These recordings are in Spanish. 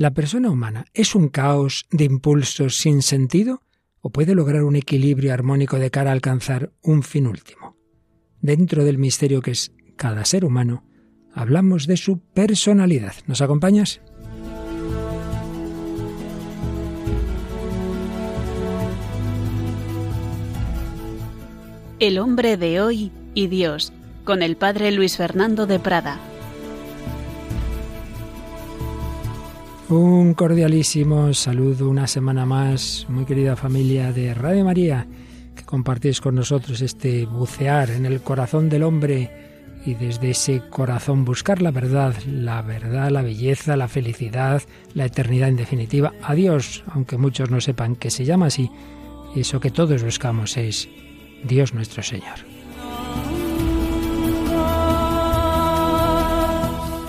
¿La persona humana es un caos de impulsos sin sentido o puede lograr un equilibrio armónico de cara a alcanzar un fin último? Dentro del misterio que es cada ser humano, hablamos de su personalidad. ¿Nos acompañas? El hombre de hoy y Dios, con el padre Luis Fernando de Prada. Un cordialísimo saludo una semana más, muy querida familia de Radio María, que compartís con nosotros este bucear en el corazón del hombre y desde ese corazón buscar la verdad, la verdad, la belleza, la felicidad, la eternidad en definitiva. A Dios, aunque muchos no sepan que se llama así, eso que todos buscamos es Dios nuestro Señor.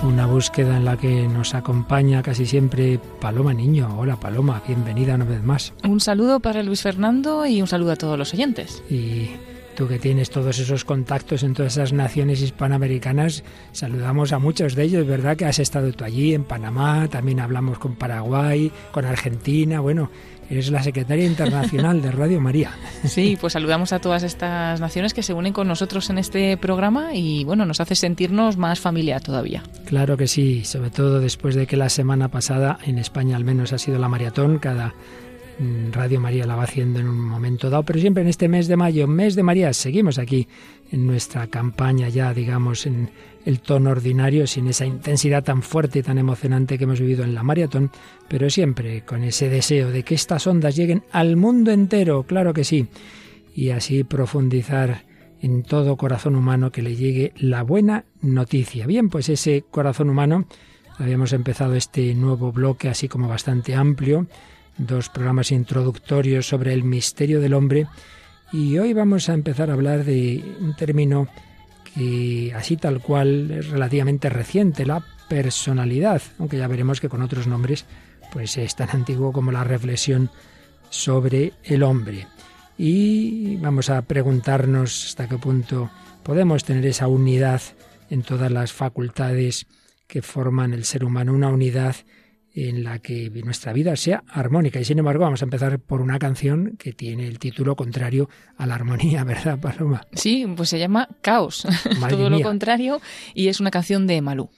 Una búsqueda en la que nos acompaña casi siempre Paloma Niño. Hola Paloma, bienvenida una vez más. Un saludo para Luis Fernando y un saludo a todos los oyentes. Y tú que tienes todos esos contactos en todas esas naciones hispanoamericanas, saludamos a muchos de ellos, ¿verdad? Que has estado tú allí en Panamá, también hablamos con Paraguay, con Argentina, bueno, Eres la secretaria internacional de Radio María. Sí, pues saludamos a todas estas naciones que se unen con nosotros en este programa y bueno, nos hace sentirnos más familia todavía. Claro que sí, sobre todo después de que la semana pasada en España al menos ha sido la maratón, cada Mm, Radio María la va haciendo en un momento dado, pero siempre en este mes de mayo, mes de María, seguimos aquí en nuestra campaña ya, digamos, en el tono ordinario, sin esa intensidad tan fuerte y tan emocionante que hemos vivido en la maratón, pero siempre con ese deseo de que estas ondas lleguen al mundo entero, claro que sí, y así profundizar en todo corazón humano que le llegue la buena noticia. Bien, pues ese corazón humano, habíamos empezado este nuevo bloque así como bastante amplio, dos programas introductorios sobre el misterio del hombre y hoy vamos a empezar a hablar de un término que así tal cual es relativamente reciente, la personalidad, aunque ya veremos que con otros nombres pues es tan antiguo como la reflexión sobre el hombre. Y vamos a preguntarnos hasta qué punto podemos tener esa unidad en todas las facultades que forman el ser humano, una unidad en la que nuestra vida sea armónica. Y sin embargo, vamos a empezar por una canción que tiene el título contrario a la armonía, ¿verdad, Paloma? Sí, pues se llama Caos, todo lo contrario, y es una canción de Malú.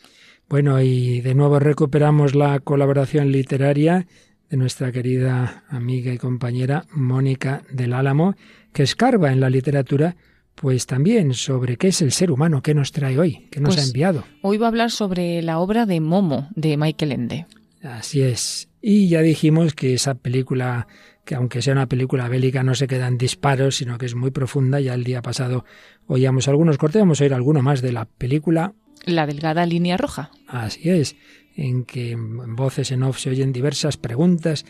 Bueno, y de nuevo recuperamos la colaboración literaria de nuestra querida amiga y compañera Mónica del Álamo, que escarba en la literatura pues también sobre qué es el ser humano, qué nos trae hoy, qué nos ha pues enviado. Hoy va a hablar sobre la obra de Momo de Michael Ende. Así es. Y ya dijimos que esa película, que aunque sea una película bélica, no se quedan disparos, sino que es muy profunda. Ya el día pasado oíamos algunos cortes, vamos a oír alguno más de la película. La delgada línea roja. Así es, en que en voces en off se oyen diversas preguntas,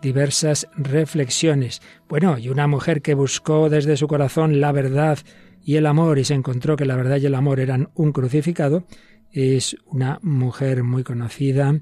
diversas reflexiones. Bueno, y una mujer que buscó desde su corazón la verdad y el amor y se encontró que la verdad y el amor eran un crucificado, es una mujer muy conocida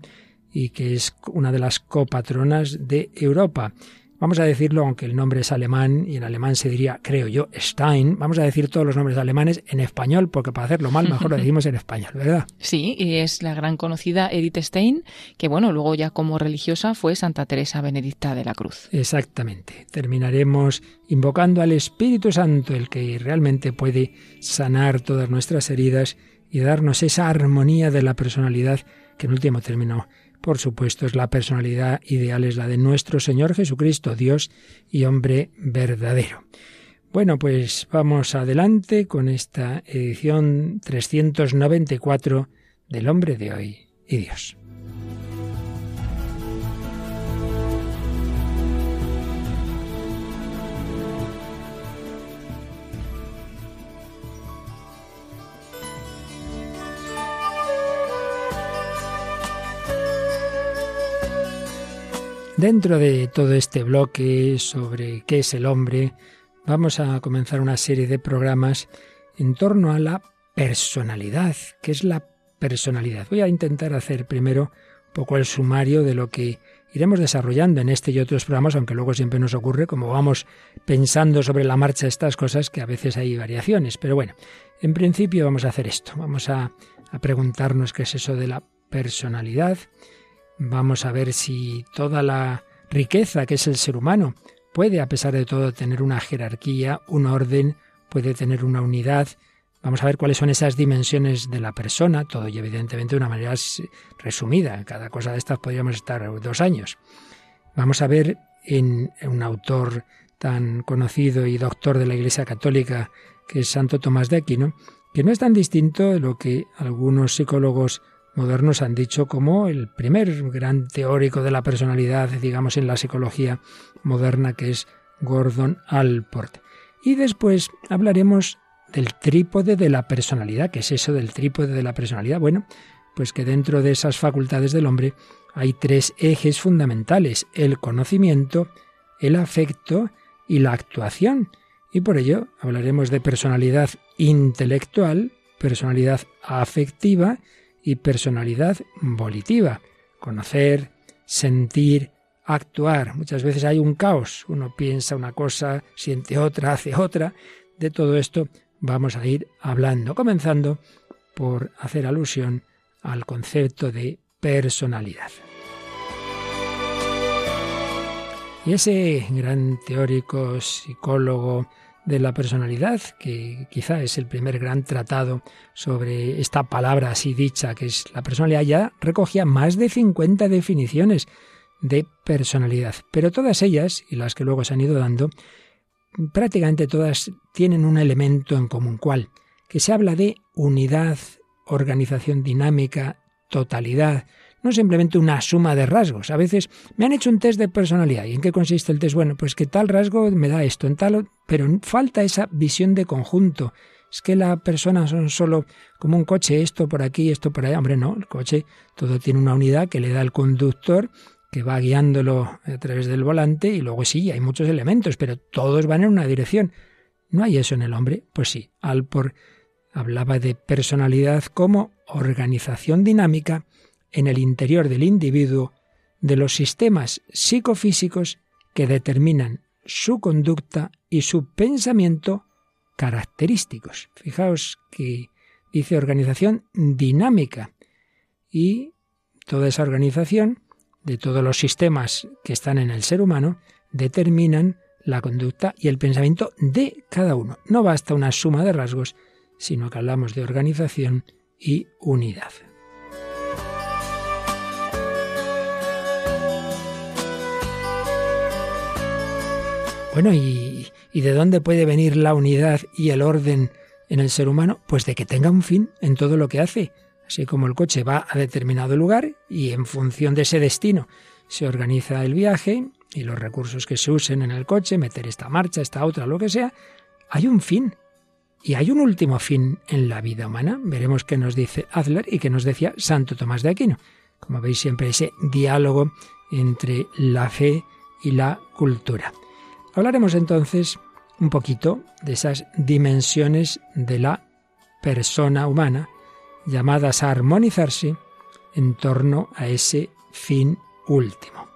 y que es una de las copatronas de Europa. Vamos a decirlo, aunque el nombre es alemán y en alemán se diría, creo yo, Stein, vamos a decir todos los nombres alemanes en español, porque para hacerlo mal mejor lo decimos en español, ¿verdad? Sí, y es la gran conocida Edith Stein, que bueno, luego ya como religiosa fue Santa Teresa Benedicta de la Cruz. Exactamente. Terminaremos invocando al Espíritu Santo, el que realmente puede sanar todas nuestras heridas y darnos esa armonía de la personalidad que en último término por supuesto, es la personalidad ideal, es la de nuestro Señor Jesucristo, Dios y hombre verdadero. Bueno, pues vamos adelante con esta edición 394 del hombre de hoy y Dios. Dentro de todo este bloque sobre qué es el hombre, vamos a comenzar una serie de programas en torno a la personalidad. ¿Qué es la personalidad? Voy a intentar hacer primero un poco el sumario de lo que iremos desarrollando en este y otros programas, aunque luego siempre nos ocurre, como vamos pensando sobre la marcha estas cosas, que a veces hay variaciones. Pero bueno, en principio vamos a hacer esto. Vamos a, a preguntarnos qué es eso de la personalidad Vamos a ver si toda la riqueza que es el ser humano puede, a pesar de todo, tener una jerarquía, un orden, puede tener una unidad. Vamos a ver cuáles son esas dimensiones de la persona, todo y evidentemente de una manera resumida. Cada cosa de estas podríamos estar dos años. Vamos a ver en un autor tan conocido y doctor de la Iglesia Católica que es Santo Tomás de Aquino, que no es tan distinto de lo que algunos psicólogos modernos han dicho como el primer gran teórico de la personalidad, digamos, en la psicología moderna, que es Gordon Allport. Y después hablaremos del trípode de la personalidad. ¿Qué es eso del trípode de la personalidad? Bueno, pues que dentro de esas facultades del hombre hay tres ejes fundamentales, el conocimiento, el afecto y la actuación. Y por ello hablaremos de personalidad intelectual, personalidad afectiva y personalidad volitiva. Conocer, sentir, actuar. Muchas veces hay un caos. Uno piensa una cosa, siente otra, hace otra. De todo esto vamos a ir hablando, comenzando por hacer alusión al concepto de personalidad. Y ese gran teórico, psicólogo de la personalidad, que quizá es el primer gran tratado sobre esta palabra así dicha, que es la personalidad, ya recogía más de 50 definiciones de personalidad. Pero todas ellas, y las que luego se han ido dando, prácticamente todas tienen un elemento en común. ¿Cuál? Que se habla de unidad, organización dinámica, totalidad, no simplemente una suma de rasgos. A veces me han hecho un test de personalidad. ¿Y en qué consiste el test? Bueno, pues que tal rasgo me da esto, en tal, pero falta esa visión de conjunto. Es que la persona son solo como un coche, esto por aquí, esto por allá. Hombre, no, el coche todo tiene una unidad que le da el conductor que va guiándolo a través del volante y luego sí, hay muchos elementos, pero todos van en una dirección. ¿No hay eso en el hombre? Pues sí, Alpor hablaba de personalidad como organización dinámica en el interior del individuo de los sistemas psicofísicos que determinan su conducta y su pensamiento característicos. Fijaos que dice organización dinámica y toda esa organización de todos los sistemas que están en el ser humano determinan la conducta y el pensamiento de cada uno. No basta una suma de rasgos, sino que hablamos de organización y unidad. Bueno, ¿y, ¿y de dónde puede venir la unidad y el orden en el ser humano? Pues de que tenga un fin en todo lo que hace. Así como el coche va a determinado lugar y en función de ese destino se organiza el viaje y los recursos que se usen en el coche, meter esta marcha, esta otra, lo que sea, hay un fin. Y hay un último fin en la vida humana. Veremos qué nos dice Adler y qué nos decía Santo Tomás de Aquino. Como veis siempre ese diálogo entre la fe y la cultura. Hablaremos entonces un poquito de esas dimensiones de la persona humana llamadas a armonizarse en torno a ese fin último.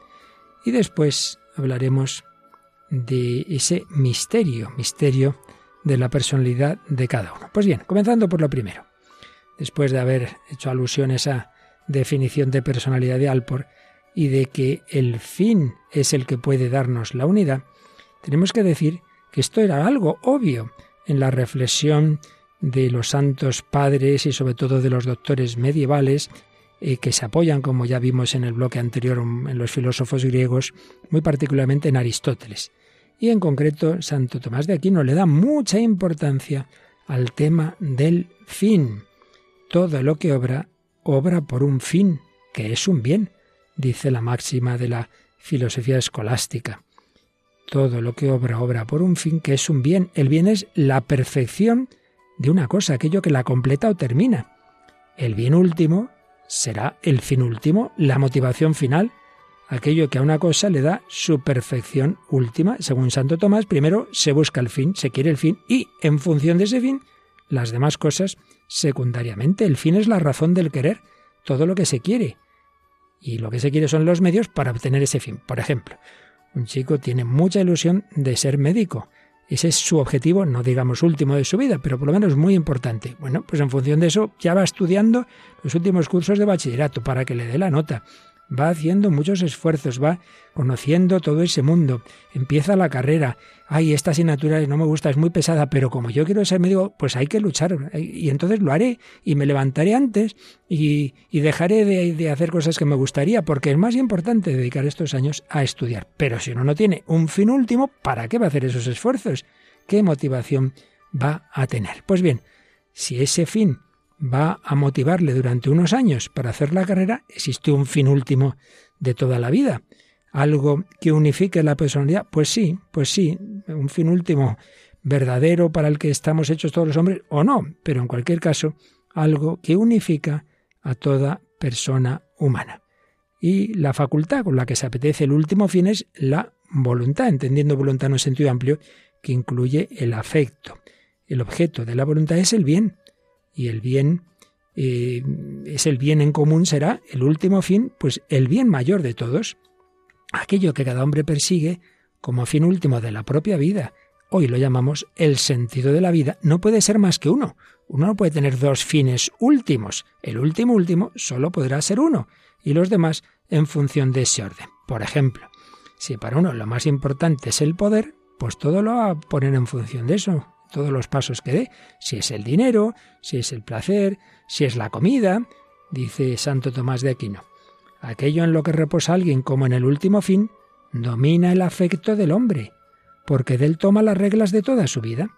Y después hablaremos de ese misterio, misterio de la personalidad de cada uno. Pues bien, comenzando por lo primero. Después de haber hecho alusión a esa definición de personalidad de Alpor y de que el fin es el que puede darnos la unidad, tenemos que decir que esto era algo obvio en la reflexión de los santos padres y sobre todo de los doctores medievales eh, que se apoyan, como ya vimos en el bloque anterior, en los filósofos griegos, muy particularmente en Aristóteles. Y en concreto, Santo Tomás de Aquino le da mucha importancia al tema del fin. Todo lo que obra, obra por un fin, que es un bien, dice la máxima de la filosofía escolástica. Todo lo que obra obra por un fin que es un bien. El bien es la perfección de una cosa, aquello que la completa o termina. El bien último será el fin último, la motivación final, aquello que a una cosa le da su perfección última. Según Santo Tomás, primero se busca el fin, se quiere el fin y en función de ese fin, las demás cosas secundariamente. El fin es la razón del querer, todo lo que se quiere. Y lo que se quiere son los medios para obtener ese fin. Por ejemplo, un chico tiene mucha ilusión de ser médico. Ese es su objetivo, no digamos último de su vida, pero por lo menos muy importante. Bueno, pues en función de eso ya va estudiando los últimos cursos de bachillerato para que le dé la nota. Va haciendo muchos esfuerzos, va conociendo todo ese mundo, empieza la carrera, ay, esta asignatura no me gusta, es muy pesada, pero como yo quiero ser médico, pues hay que luchar, y entonces lo haré, y me levantaré antes, y, dejaré de, de hacer cosas que me gustaría, porque es más importante dedicar estos años a estudiar. Pero si uno no tiene un fin último, ¿para qué va a hacer esos esfuerzos? ¿Qué motivación va a tener? Pues bien, si ese fin va a motivarle durante unos años para hacer la carrera, existe un fin último de toda la vida. Algo que unifique la personalidad, pues sí, pues sí, un fin último verdadero para el que estamos hechos todos los hombres o no, pero en cualquier caso, algo que unifica a toda persona humana. Y la facultad con la que se apetece el último fin es la voluntad, entendiendo voluntad en un sentido amplio que incluye el afecto. El objeto de la voluntad es el bien, y el bien eh, es el bien en común, será el último fin, pues el bien mayor de todos, aquello que cada hombre persigue como fin último de la propia vida. Hoy lo llamamos el sentido de la vida. No puede ser más que uno. Uno no puede tener dos fines últimos. El último último solo podrá ser uno, y los demás en función de ese orden. Por ejemplo, si para uno lo más importante es el poder, pues todo lo va a poner en función de eso todos los pasos que dé, si es el dinero, si es el placer, si es la comida, dice Santo Tomás de Aquino. Aquello en lo que reposa alguien como en el último fin, domina el afecto del hombre, porque de él toma las reglas de toda su vida.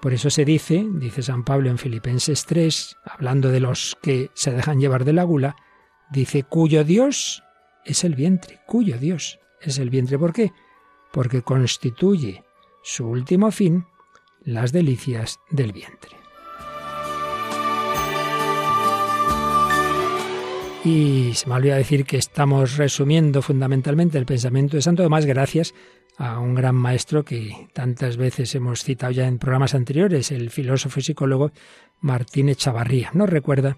Por eso se dice, dice San Pablo en Filipenses 3, hablando de los que se dejan llevar de la gula, dice, cuyo Dios es el vientre, cuyo Dios es el vientre. ¿Por qué? Porque constituye su último fin las delicias del vientre. Y se me olvidó decir que estamos resumiendo fundamentalmente el pensamiento de Santo Tomás gracias a un gran maestro que tantas veces hemos citado ya en programas anteriores, el filósofo y psicólogo Martín Echavarría. Nos recuerda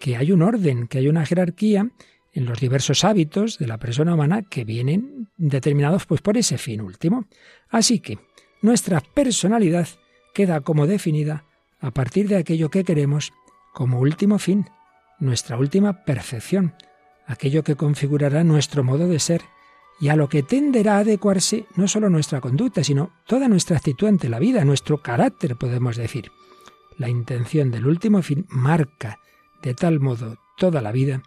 que hay un orden, que hay una jerarquía en los diversos hábitos de la persona humana que vienen determinados pues por ese fin último. Así que nuestra personalidad queda como definida a partir de aquello que queremos como último fin, nuestra última perfección, aquello que configurará nuestro modo de ser y a lo que tenderá a adecuarse no solo nuestra conducta, sino toda nuestra actitud ante la vida, nuestro carácter, podemos decir. La intención del último fin marca de tal modo toda la vida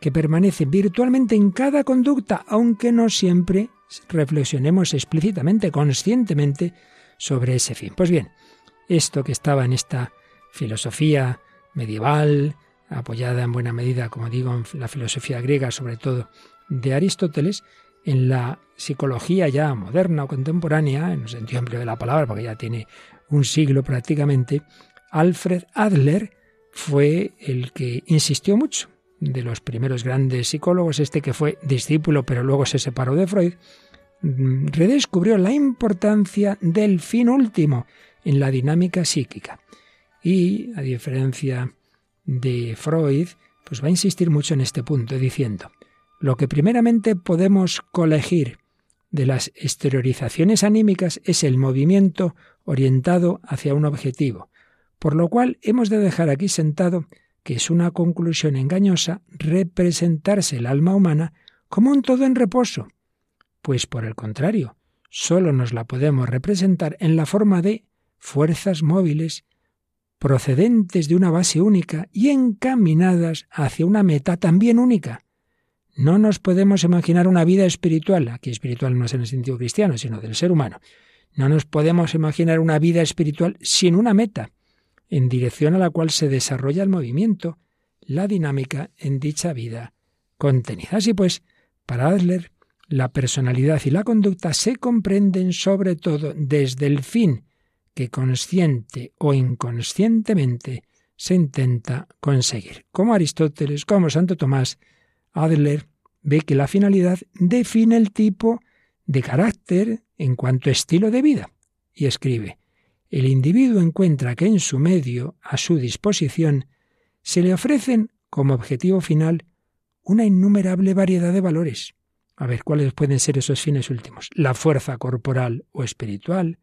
que permanece virtualmente en cada conducta, aunque no siempre reflexionemos explícitamente, conscientemente, sobre ese fin. Pues bien, esto que estaba en esta filosofía medieval, apoyada en buena medida, como digo, en la filosofía griega, sobre todo de Aristóteles, en la psicología ya moderna o contemporánea, en el sentido amplio de la palabra, porque ya tiene un siglo prácticamente, Alfred Adler fue el que insistió mucho de los primeros grandes psicólogos, este que fue discípulo pero luego se separó de Freud, mm, redescubrió la importancia del fin último en la dinámica psíquica. Y, a diferencia de Freud, pues va a insistir mucho en este punto, diciendo, lo que primeramente podemos colegir de las exteriorizaciones anímicas es el movimiento orientado hacia un objetivo, por lo cual hemos de dejar aquí sentado que es una conclusión engañosa representarse el alma humana como un todo en reposo, pues por el contrario, sólo nos la podemos representar en la forma de fuerzas móviles procedentes de una base única y encaminadas hacia una meta también única. No nos podemos imaginar una vida espiritual, aquí espiritual no es en el sentido cristiano, sino del ser humano. No nos podemos imaginar una vida espiritual sin una meta, en dirección a la cual se desarrolla el movimiento, la dinámica en dicha vida contenida. Así pues, para Adler, la personalidad y la conducta se comprenden sobre todo desde el fin que consciente o inconscientemente se intenta conseguir. Como Aristóteles, como Santo Tomás, Adler ve que la finalidad define el tipo de carácter en cuanto a estilo de vida y escribe, el individuo encuentra que en su medio, a su disposición, se le ofrecen como objetivo final una innumerable variedad de valores. A ver, ¿cuáles pueden ser esos fines últimos? La fuerza corporal o espiritual,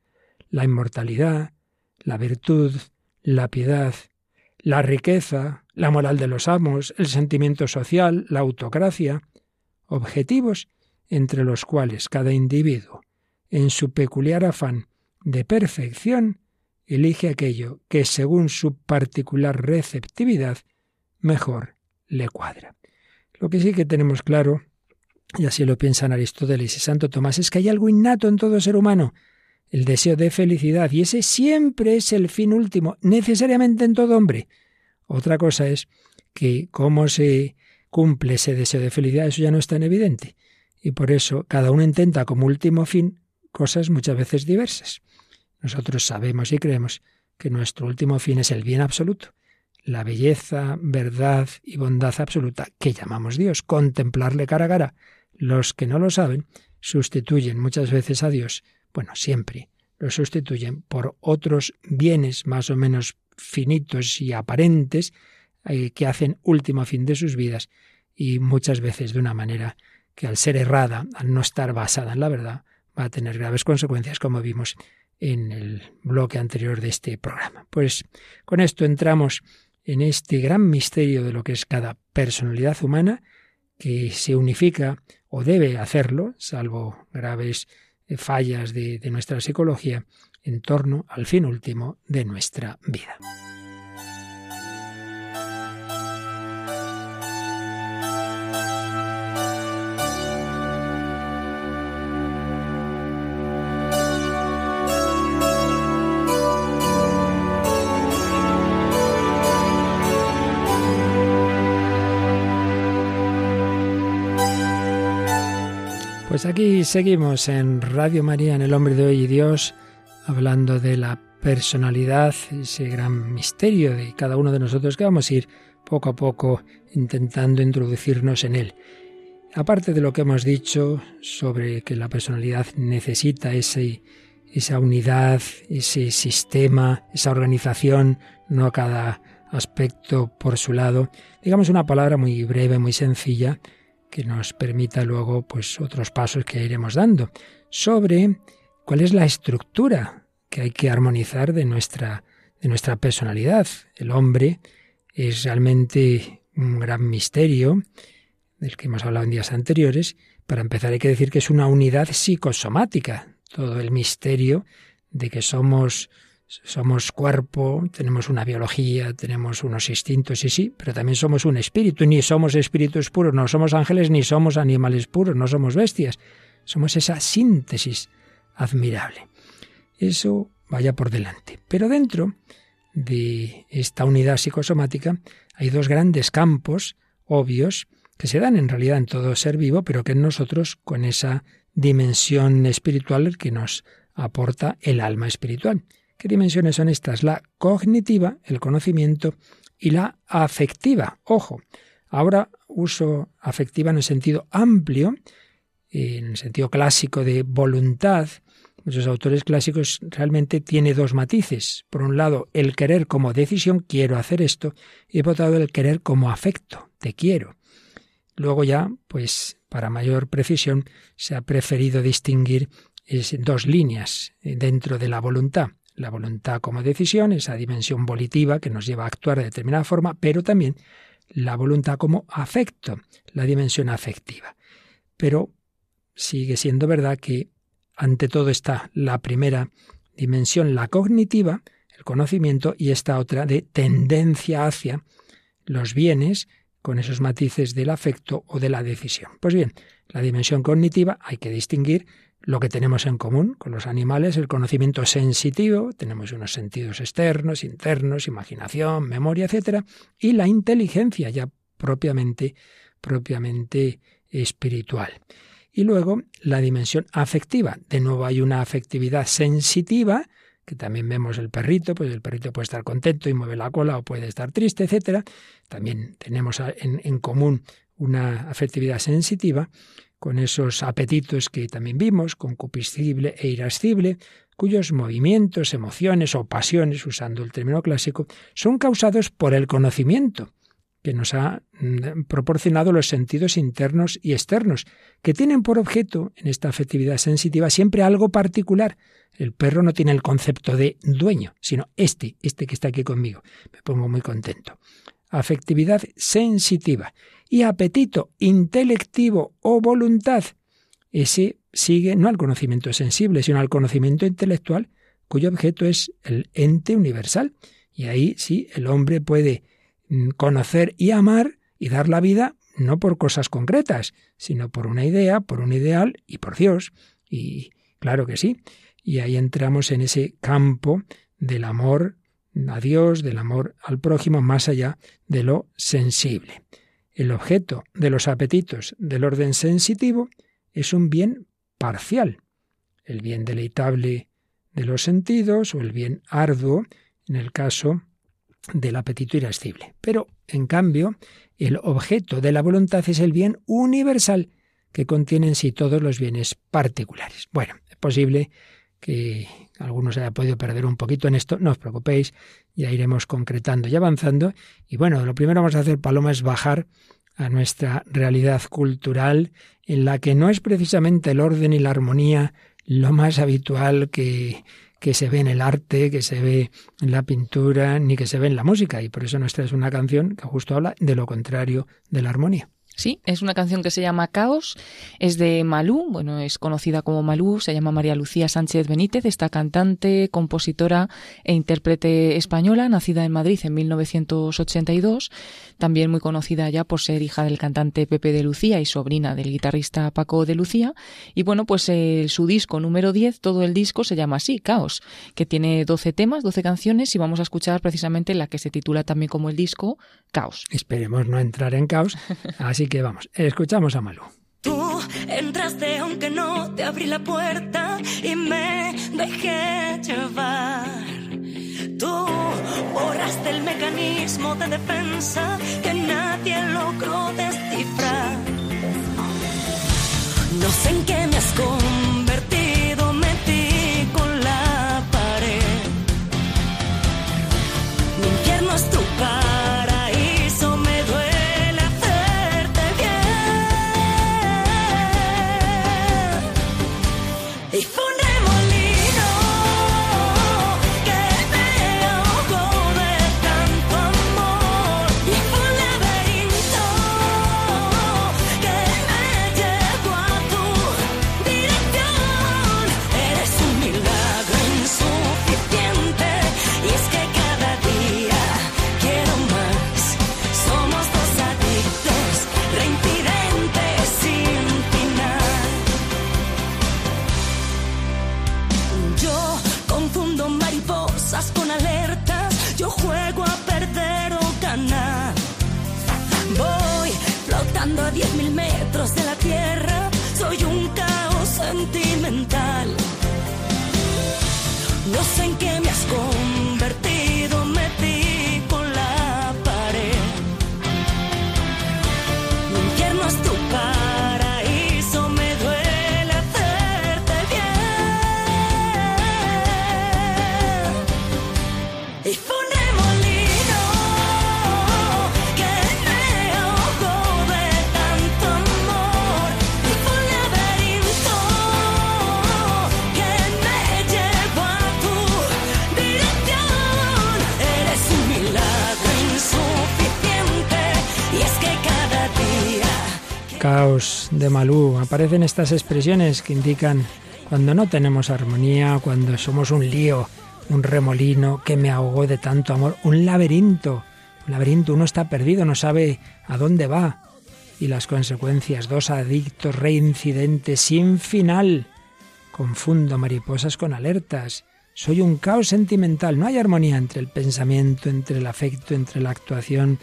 la inmortalidad, la virtud, la piedad, la riqueza, la moral de los amos, el sentimiento social, la autocracia, objetivos entre los cuales cada individuo, en su peculiar afán de perfección, elige aquello que, según su particular receptividad, mejor le cuadra. Lo que sí que tenemos claro, y así lo piensan Aristóteles y Santo Tomás, es que hay algo innato en todo ser humano, el deseo de felicidad, y ese siempre es el fin último, necesariamente en todo hombre. Otra cosa es que cómo se cumple ese deseo de felicidad, eso ya no es tan evidente. Y por eso cada uno intenta como último fin cosas muchas veces diversas. Nosotros sabemos y creemos que nuestro último fin es el bien absoluto, la belleza, verdad y bondad absoluta que llamamos Dios, contemplarle cara a cara. Los que no lo saben sustituyen muchas veces a Dios, bueno, siempre lo sustituyen por otros bienes más o menos finitos y aparentes eh, que hacen último fin de sus vidas y muchas veces de una manera que al ser errada, al no estar basada en la verdad, va a tener graves consecuencias como vimos en el bloque anterior de este programa. Pues con esto entramos en este gran misterio de lo que es cada personalidad humana que se unifica o debe hacerlo, salvo graves eh, fallas de, de nuestra psicología, en torno al fin último de nuestra vida. Pues aquí seguimos en Radio María, en El Hombre de Hoy y Dios, hablando de la personalidad, ese gran misterio de cada uno de nosotros que vamos a ir poco a poco intentando introducirnos en él. Aparte de lo que hemos dicho sobre que la personalidad necesita ese, esa unidad, ese sistema, esa organización, no cada aspecto por su lado, digamos una palabra muy breve, muy sencilla, que nos permita luego pues otros pasos que iremos dando sobre cuál es la estructura que hay que armonizar de nuestra de nuestra personalidad. El hombre es realmente un gran misterio del que hemos hablado en días anteriores. Para empezar hay que decir que es una unidad psicosomática, todo el misterio de que somos somos cuerpo, tenemos una biología, tenemos unos instintos y sí, pero también somos un espíritu, ni somos espíritus puros, no somos ángeles ni somos animales puros, no somos bestias. Somos esa síntesis admirable. Eso vaya por delante. Pero dentro de esta unidad psicosomática hay dos grandes campos obvios que se dan en realidad en todo ser vivo, pero que en nosotros con esa dimensión espiritual que nos aporta el alma espiritual. ¿Qué dimensiones son estas? La cognitiva, el conocimiento, y la afectiva. Ojo, ahora uso afectiva en el sentido amplio, en el sentido clásico de voluntad. Muchos autores clásicos realmente tiene dos matices. Por un lado, el querer como decisión, quiero hacer esto, y por otro lado, el querer como afecto, te quiero. Luego ya, pues, para mayor precisión, se ha preferido distinguir dos líneas dentro de la voluntad la voluntad como decisión, esa dimensión volitiva que nos lleva a actuar de determinada forma, pero también la voluntad como afecto, la dimensión afectiva. Pero sigue siendo verdad que ante todo está la primera dimensión, la cognitiva, el conocimiento, y esta otra de tendencia hacia los bienes con esos matices del afecto o de la decisión. Pues bien, la dimensión cognitiva hay que distinguir lo que tenemos en común con los animales, el conocimiento sensitivo, tenemos unos sentidos externos, internos, imaginación, memoria, etcétera, y la inteligencia ya propiamente propiamente espiritual. Y luego la dimensión afectiva. De nuevo hay una afectividad sensitiva, que también vemos el perrito, pues el perrito puede estar contento y mueve la cola o puede estar triste, etcétera. También tenemos en, en común una afectividad sensitiva con esos apetitos que también vimos, concupiscible e irascible, cuyos movimientos, emociones o pasiones, usando el término clásico, son causados por el conocimiento que nos ha mm, proporcionado los sentidos internos y externos, que tienen por objeto, en esta afectividad sensitiva, siempre algo particular. El perro no tiene el concepto de dueño, sino este, este que está aquí conmigo. Me pongo muy contento afectividad sensitiva y apetito intelectivo o voluntad. Ese sigue no al conocimiento sensible, sino al conocimiento intelectual, cuyo objeto es el ente universal. Y ahí sí, el hombre puede mm, conocer y amar y dar la vida no por cosas concretas, sino por una idea, por un ideal y por Dios. Y claro que sí. Y ahí entramos en ese campo del amor a Dios, del amor al prójimo, más allá de lo sensible. El objeto de los apetitos del orden sensitivo es un bien parcial, el bien deleitable de los sentidos o el bien arduo en el caso del apetito irascible. Pero, en cambio, el objeto de la voluntad es el bien universal, que contiene en sí todos los bienes particulares. Bueno, es posible que algunos haya podido perder un poquito en esto, no os preocupéis, ya iremos concretando y avanzando. Y bueno, lo primero que vamos a hacer, Paloma, es bajar a nuestra realidad cultural, en la que no es precisamente el orden y la armonía lo más habitual que, que se ve en el arte, que se ve en la pintura, ni que se ve en la música. Y por eso nuestra es una canción que justo habla de lo contrario de la armonía. Sí, es una canción que se llama Caos, es de Malú, bueno, es conocida como Malú, se llama María Lucía Sánchez Benítez, esta cantante, compositora e intérprete española, nacida en Madrid en 1982, también muy conocida ya por ser hija del cantante Pepe de Lucía y sobrina del guitarrista Paco de Lucía. Y bueno, pues eh, su disco número 10, todo el disco se llama así, Caos, que tiene 12 temas, 12 canciones y vamos a escuchar precisamente la que se titula también como el disco, Caos. Esperemos no entrar en caos, así que vamos, escuchamos a Malú. Tú entraste aunque no te abrí la puerta y me dejé llevar. Tú borraste el mecanismo de defensa que nadie logró descifrar. No sé en qué me has convertido, metí con la pared. Mi infierno es tu de Malú. Aparecen estas expresiones que indican cuando no tenemos armonía, cuando somos un lío, un remolino que me ahogó de tanto amor, un laberinto. Un laberinto, uno está perdido, no sabe a dónde va. Y las consecuencias, dos adictos reincidentes sin final. Confundo mariposas con alertas. Soy un caos sentimental. No hay armonía entre el pensamiento, entre el afecto, entre la actuación.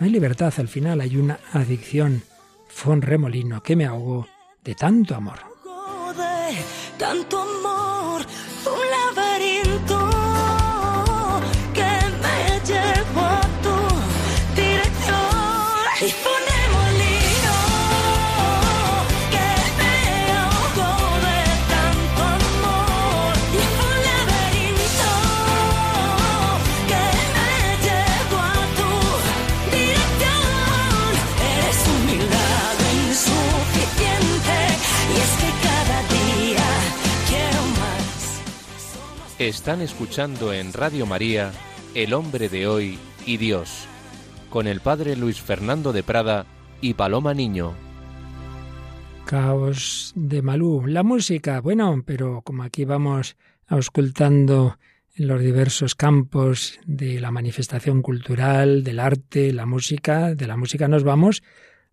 No hay libertad al final, hay una adicción. Fue un remolino que me ahogó de tanto amor. de tanto amor, Están escuchando en Radio María El hombre de hoy y Dios, con el padre Luis Fernando de Prada y Paloma Niño. Caos de Malú. La música, bueno, pero como aquí vamos auscultando en los diversos campos de la manifestación cultural, del arte, la música, de la música nos vamos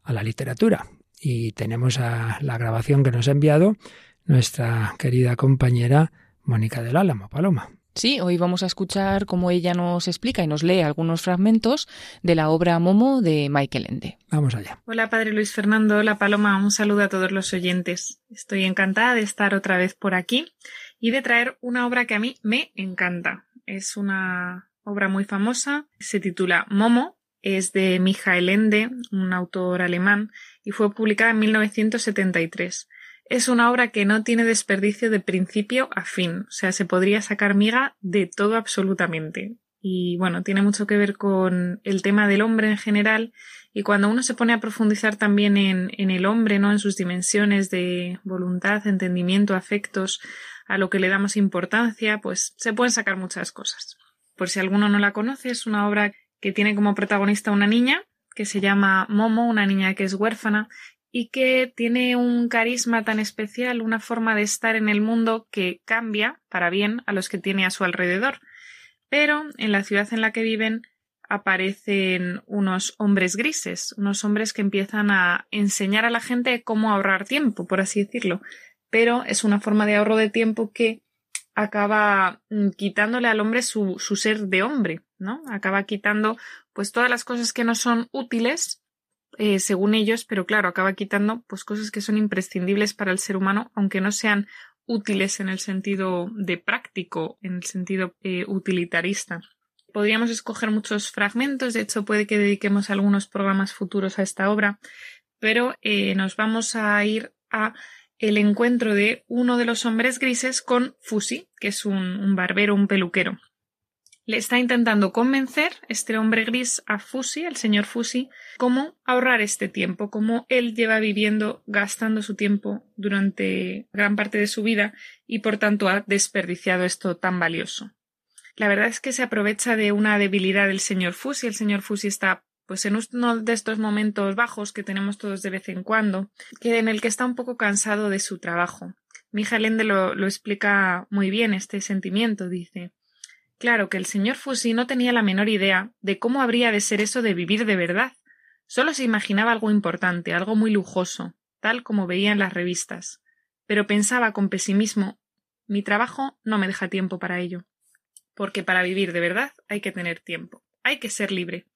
a la literatura. Y tenemos a la grabación que nos ha enviado nuestra querida compañera Mónica del Álamo, Paloma. Sí, hoy vamos a escuchar cómo ella nos explica y nos lee algunos fragmentos de la obra Momo de Michael Ende. Vamos allá. Hola, Padre Luis Fernando. Hola, Paloma. Un saludo a todos los oyentes. Estoy encantada de estar otra vez por aquí y de traer una obra que a mí me encanta. Es una obra muy famosa. Se titula Momo. Es de Michael Ende, un autor alemán, y fue publicada en 1973 es una obra que no tiene desperdicio de principio a fin, o sea, se podría sacar miga de todo absolutamente. Y bueno, tiene mucho que ver con el tema del hombre en general y cuando uno se pone a profundizar también en, en el hombre, ¿no? En sus dimensiones de voluntad, entendimiento, afectos, a lo que le damos importancia, pues se pueden sacar muchas cosas. Por si alguno no la conoce, es una obra que tiene como protagonista una niña que se llama Momo, una niña que es huérfana y que tiene un carisma tan especial, una forma de estar en el mundo que cambia para bien a los que tiene a su alrededor. Pero en la ciudad en la que viven aparecen unos hombres grises, unos hombres que empiezan a enseñar a la gente cómo ahorrar tiempo, por así decirlo. Pero es una forma de ahorro de tiempo que acaba mm, quitándole al hombre su, su ser de hombre, ¿no? Acaba quitando pues todas las cosas que no son útiles eh, según ellos, pero claro, acaba quitando pues cosas que son imprescindibles para el ser humano, aunque no sean útiles en el sentido de práctico, en el sentido eh, utilitarista. Podríamos escoger muchos fragmentos, de hecho puede que dediquemos algunos programas futuros a esta obra, pero eh, nos vamos a ir a el encuentro de uno de los hombres grises con Fusi, que es un barbero, un peluquero. Le está intentando convencer este hombre gris a Fusi, el señor Fusi, cómo ahorrar este tiempo, cómo él lleva viviendo, gastando su tiempo durante gran parte de su vida y por tanto ha desperdiciado esto tan valioso. La verdad es que se aprovecha de una debilidad del señor Fusi. El señor Fusi está pues en uno de estos momentos bajos que tenemos todos de vez en cuando, que en el que está un poco cansado de su trabajo. Mijalende lo, lo explica muy bien este sentimiento, dice Claro que el señor Fusi no tenía la menor idea de cómo habría de ser eso de vivir de verdad. Solo se imaginaba algo importante, algo muy lujoso, tal como veía en las revistas. Pero pensaba con pesimismo mi trabajo no me deja tiempo para ello. Porque para vivir de verdad hay que tener tiempo, hay que ser libre.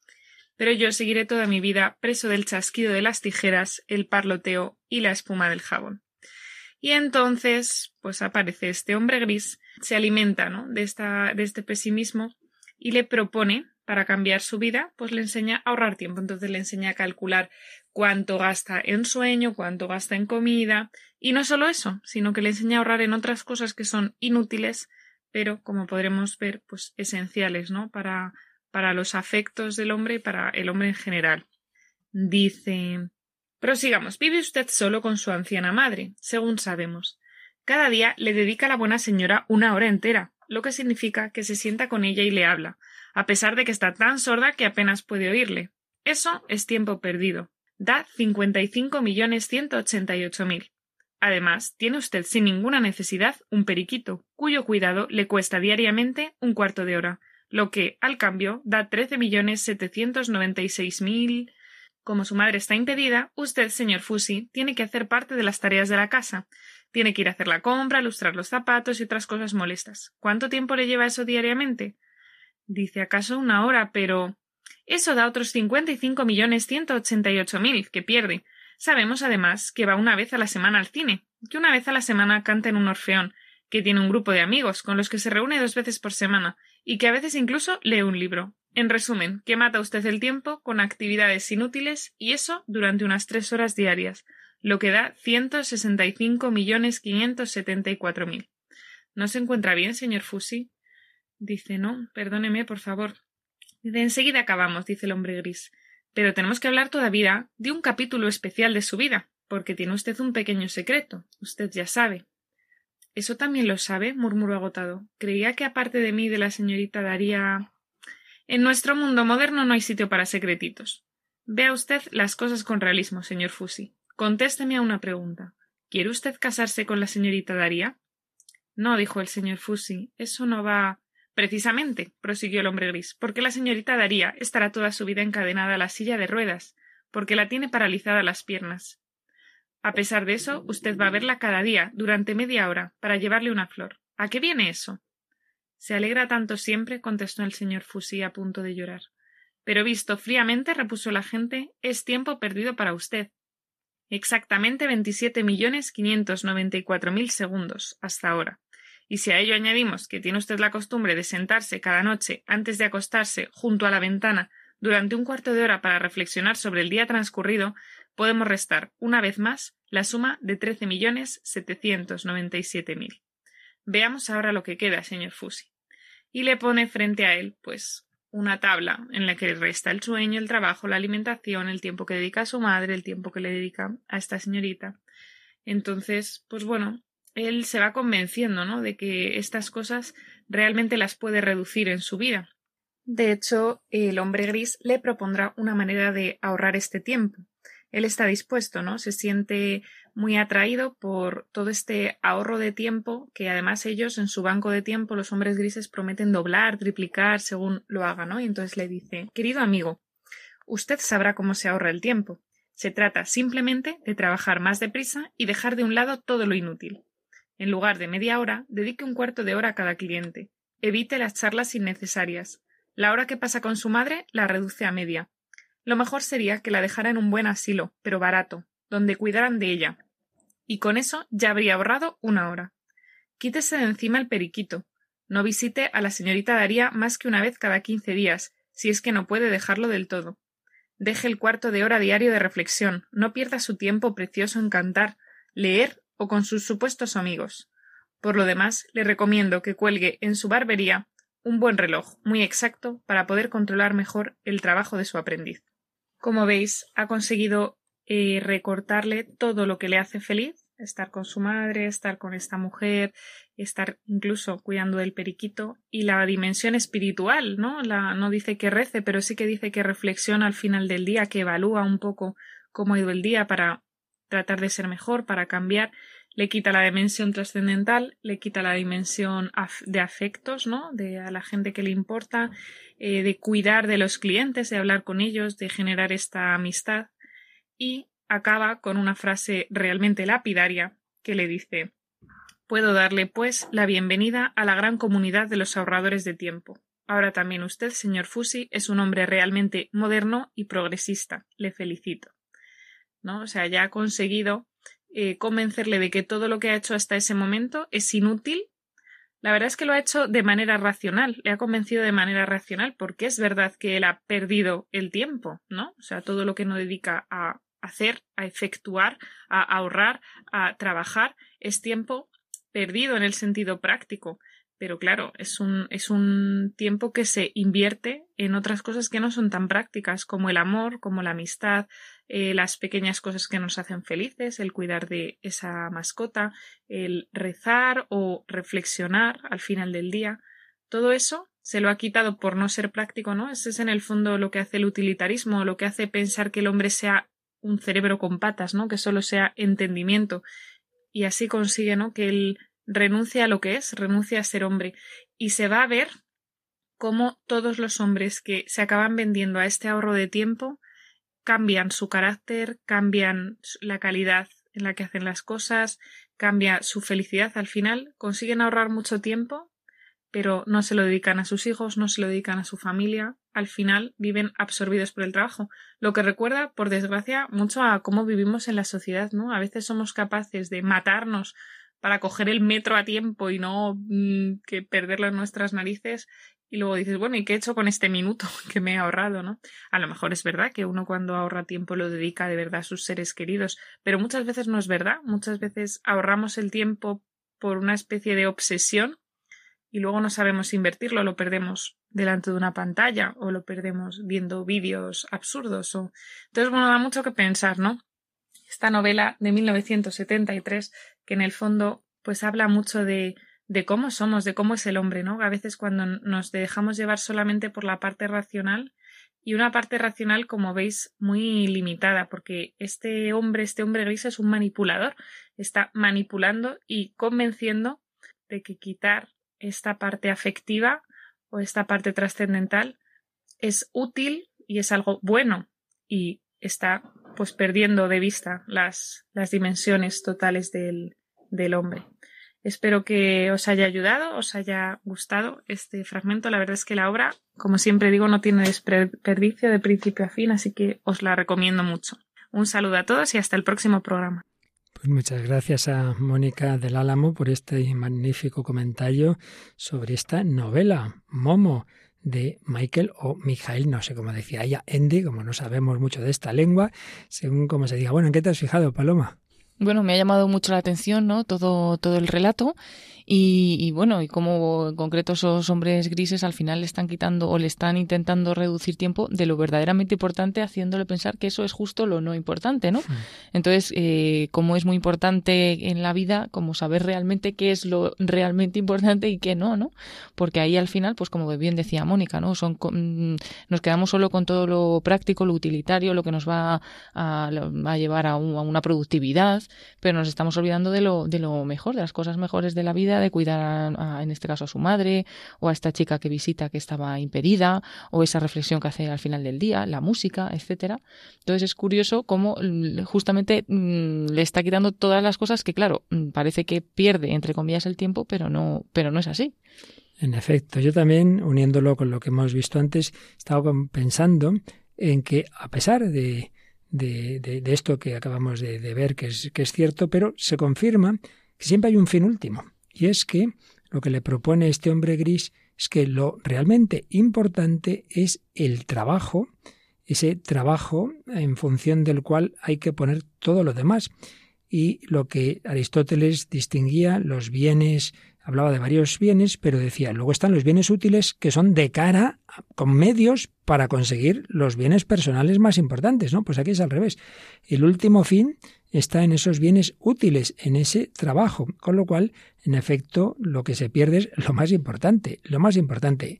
Pero yo seguiré toda mi vida preso del chasquido de las tijeras, el parloteo y la espuma del jabón. Y entonces, pues aparece este hombre gris, se alimenta ¿no? de, esta, de este pesimismo y le propone, para cambiar su vida, pues le enseña a ahorrar tiempo. Entonces le enseña a calcular cuánto gasta en sueño, cuánto gasta en comida. Y no solo eso, sino que le enseña a ahorrar en otras cosas que son inútiles, pero como podremos ver, pues esenciales, ¿no? Para, para los afectos del hombre y para el hombre en general. Dice Prosigamos. Vive usted solo con su anciana madre, según sabemos. Cada día le dedica a la buena señora una hora entera, lo que significa que se sienta con ella y le habla, a pesar de que está tan sorda que apenas puede oírle. Eso es tiempo perdido. Da cincuenta y cinco millones ciento ochenta y ocho mil. Además, tiene usted sin ninguna necesidad un periquito, cuyo cuidado le cuesta diariamente un cuarto de hora, lo que, al cambio, da trece millones setecientos noventa y seis mil como su madre está impedida, usted, señor Fusi, tiene que hacer parte de las tareas de la casa. Tiene que ir a hacer la compra, lustrar los zapatos y otras cosas molestas. ¿Cuánto tiempo le lleva eso diariamente? Dice acaso una hora, pero. Eso da otros cincuenta y cinco millones ciento ochenta y ocho mil que pierde. Sabemos además que va una vez a la semana al cine, que una vez a la semana canta en un orfeón, que tiene un grupo de amigos con los que se reúne dos veces por semana, y que a veces incluso lee un libro. En resumen, que mata usted el tiempo con actividades inútiles y eso durante unas tres horas diarias, lo que da ciento sesenta y cinco millones quinientos setenta y cuatro mil. ¿No se encuentra bien, señor Fusi? Dice no, perdóneme, por favor. De enseguida acabamos, dice el hombre gris. Pero tenemos que hablar todavía de un capítulo especial de su vida, porque tiene usted un pequeño secreto. Usted ya sabe. Eso también lo sabe, murmuró agotado. Creía que aparte de mí de la señorita Daría En nuestro mundo moderno no hay sitio para secretitos. Vea usted las cosas con realismo, señor Fusi. Contésteme a una pregunta. ¿Quiere usted casarse con la señorita Daría? No, dijo el señor Fusi, eso no va. Precisamente, prosiguió el hombre gris, porque la señorita Daría estará toda su vida encadenada a la silla de ruedas, porque la tiene paralizada las piernas. A pesar de eso, usted va a verla cada día, durante media hora, para llevarle una flor. ¿A qué viene eso? Se alegra tanto siempre, contestó el señor Fusí a punto de llorar. Pero visto fríamente, repuso la gente, es tiempo perdido para usted. Exactamente veintisiete millones quinientos noventa y cuatro mil segundos hasta ahora. Y si a ello añadimos que tiene usted la costumbre de sentarse cada noche antes de acostarse junto a la ventana durante un cuarto de hora para reflexionar sobre el día transcurrido, podemos restar, una vez más, la suma de trece millones setecientos noventa y siete mil. Veamos ahora lo que queda, señor Fusi. Y le pone frente a él, pues, una tabla en la que resta el sueño, el trabajo, la alimentación, el tiempo que dedica a su madre, el tiempo que le dedica a esta señorita. Entonces, pues bueno, él se va convenciendo, ¿no? De que estas cosas realmente las puede reducir en su vida. De hecho, el hombre gris le propondrá una manera de ahorrar este tiempo él está dispuesto, ¿no? Se siente muy atraído por todo este ahorro de tiempo que además ellos en su banco de tiempo, los hombres grises, prometen doblar, triplicar según lo haga, ¿no? Y entonces le dice, querido amigo, usted sabrá cómo se ahorra el tiempo. Se trata simplemente de trabajar más deprisa y dejar de un lado todo lo inútil. En lugar de media hora, dedique un cuarto de hora a cada cliente. Evite las charlas innecesarias. La hora que pasa con su madre la reduce a media. Lo mejor sería que la dejara en un buen asilo, pero barato, donde cuidaran de ella. Y con eso ya habría ahorrado una hora. Quítese de encima el periquito. No visite a la señorita Daría más que una vez cada quince días, si es que no puede dejarlo del todo. Deje el cuarto de hora diario de reflexión, no pierda su tiempo precioso en cantar, leer o con sus supuestos amigos. Por lo demás, le recomiendo que cuelgue en su barbería un buen reloj, muy exacto, para poder controlar mejor el trabajo de su aprendiz. Como veis, ha conseguido eh, recortarle todo lo que le hace feliz, estar con su madre, estar con esta mujer, estar incluso cuidando del periquito y la dimensión espiritual, ¿no? La, no dice que rece, pero sí que dice que reflexiona al final del día, que evalúa un poco cómo ha ido el día para tratar de ser mejor, para cambiar, le quita la dimensión trascendental, le quita la dimensión de afectos, ¿no? De a la gente que le importa, eh, de cuidar de los clientes, de hablar con ellos, de generar esta amistad y acaba con una frase realmente lapidaria que le dice Puedo darle, pues, la bienvenida a la gran comunidad de los ahorradores de tiempo. Ahora también usted, señor Fusi, es un hombre realmente moderno y progresista. Le felicito. ¿No? O sea, ya ha conseguido eh, convencerle de que todo lo que ha hecho hasta ese momento es inútil la verdad es que lo ha hecho de manera racional, le ha convencido de manera racional, porque es verdad que él ha perdido el tiempo, ¿no? O sea, todo lo que no dedica a hacer, a efectuar, a ahorrar, a trabajar, es tiempo perdido en el sentido práctico. Pero claro, es un, es un tiempo que se invierte en otras cosas que no son tan prácticas, como el amor, como la amistad, eh, las pequeñas cosas que nos hacen felices, el cuidar de esa mascota, el rezar o reflexionar al final del día. Todo eso se lo ha quitado por no ser práctico, ¿no? Ese es en el fondo lo que hace el utilitarismo, lo que hace pensar que el hombre sea un cerebro con patas, ¿no? Que solo sea entendimiento. Y así consigue, ¿no? Que el renuncia a lo que es, renuncia a ser hombre. Y se va a ver cómo todos los hombres que se acaban vendiendo a este ahorro de tiempo cambian su carácter, cambian la calidad en la que hacen las cosas, cambia su felicidad al final, consiguen ahorrar mucho tiempo, pero no se lo dedican a sus hijos, no se lo dedican a su familia, al final viven absorbidos por el trabajo, lo que recuerda, por desgracia, mucho a cómo vivimos en la sociedad, ¿no? A veces somos capaces de matarnos para coger el metro a tiempo y no mm, que perderlo en nuestras narices. Y luego dices, bueno, ¿y qué he hecho con este minuto que me he ahorrado, no? A lo mejor es verdad que uno cuando ahorra tiempo lo dedica de verdad a sus seres queridos, pero muchas veces no es verdad. Muchas veces ahorramos el tiempo por una especie de obsesión y luego no sabemos invertirlo, lo perdemos delante de una pantalla o lo perdemos viendo vídeos absurdos. O... Entonces, bueno, da mucho que pensar, ¿no? esta novela de 1973 que en el fondo pues habla mucho de de cómo somos, de cómo es el hombre, ¿no? A veces cuando nos dejamos llevar solamente por la parte racional y una parte racional, como veis, muy limitada, porque este hombre, este hombre gris es un manipulador, está manipulando y convenciendo de que quitar esta parte afectiva o esta parte trascendental es útil y es algo bueno y está pues perdiendo de vista las, las dimensiones totales del, del hombre. Espero que os haya ayudado, os haya gustado este fragmento. La verdad es que la obra, como siempre digo, no tiene desperdicio de principio a fin, así que os la recomiendo mucho. Un saludo a todos y hasta el próximo programa. Pues muchas gracias a Mónica del Álamo por este magnífico comentario sobre esta novela, Momo, de Michael o Mijael, no sé cómo decía ella, Andy, como no sabemos mucho de esta lengua, según como se diga. Bueno, ¿en qué te has fijado, Paloma? Bueno, me ha llamado mucho la atención, ¿no? Todo, todo el relato y, bueno, y como en concreto esos hombres grises al final le están quitando o le están intentando reducir tiempo de lo verdaderamente importante, haciéndole pensar que eso es justo lo no importante, ¿no? Entonces, eh, como es muy importante en la vida, como saber realmente qué es lo realmente importante y qué no, ¿no? Porque ahí al final, pues como bien decía Mónica, ¿no? Son, mm, nos quedamos solo con todo lo práctico, lo utilitario, lo que nos va a, a llevar a, a una productividad, pero nos estamos olvidando de lo, de lo mejor, de las cosas mejores de la vida de cuidar, en este caso, a su madre, o a esta chica que visita que estaba impedida, o esa reflexión que hace al final del día, la música, etcétera. Entonces es curioso cómo mm, justamente mm, le está quitando todas las cosas que, claro, mm, parece que pierde, entre comillas, el tiempo, pero no, pero no es así. En efecto, yo también, uniéndolo con lo que hemos visto antes, estaba pensando en que a pesar de, de, de, esto que acabamos de, de ver, que es, que es cierto, pero se confirma que siempre hay un fin último. Y es que lo que le propone este hombre gris es que lo realmente importante es el trabajo, ese trabajo en función del cual hay que poner todo lo demás. Y lo que Aristóteles distinguía, los bienes, hablaba de varios bienes, pero decía, luego están los bienes útiles que son de cara, con medios para conseguir los bienes personales más importantes, ¿no? Pues aquí es al revés. El último fin está en esos bienes útiles, en ese trabajo, con lo cual, en efecto, lo que se pierde es lo más importante, lo más importante.